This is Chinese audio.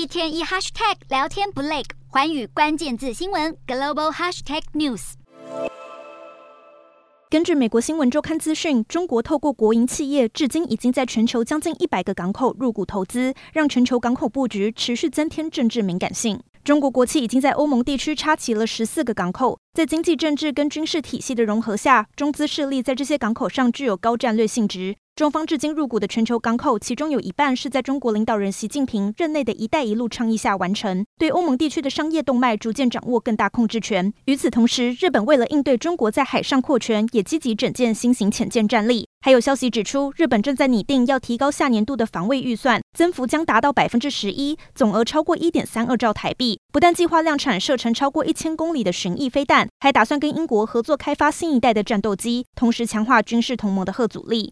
一天一 hashtag 聊天不累，环宇关键字新闻 global hashtag news。根据美国新闻周刊资讯，中国透过国营企业，至今已经在全球将近一百个港口入股投资，让全球港口布局持续增添政治敏感性。中国国企已经在欧盟地区插旗了十四个港口，在经济、政治跟军事体系的融合下，中资势力在这些港口上具有高战略性质。中方至今入股的全球港口，其中有一半是在中国领导人习近平任内的一带一路倡议下完成，对欧盟地区的商业动脉逐渐掌握更大控制权。与此同时，日本为了应对中国在海上扩权，也积极整建新型潜舰战力。还有消息指出，日本正在拟定要提高下年度的防卫预算，增幅将达到百分之十一，总额超过一点三二兆台币。不但计划量产射程超过一千公里的巡弋飞弹，还打算跟英国合作开发新一代的战斗机，同时强化军事同盟的核阻力。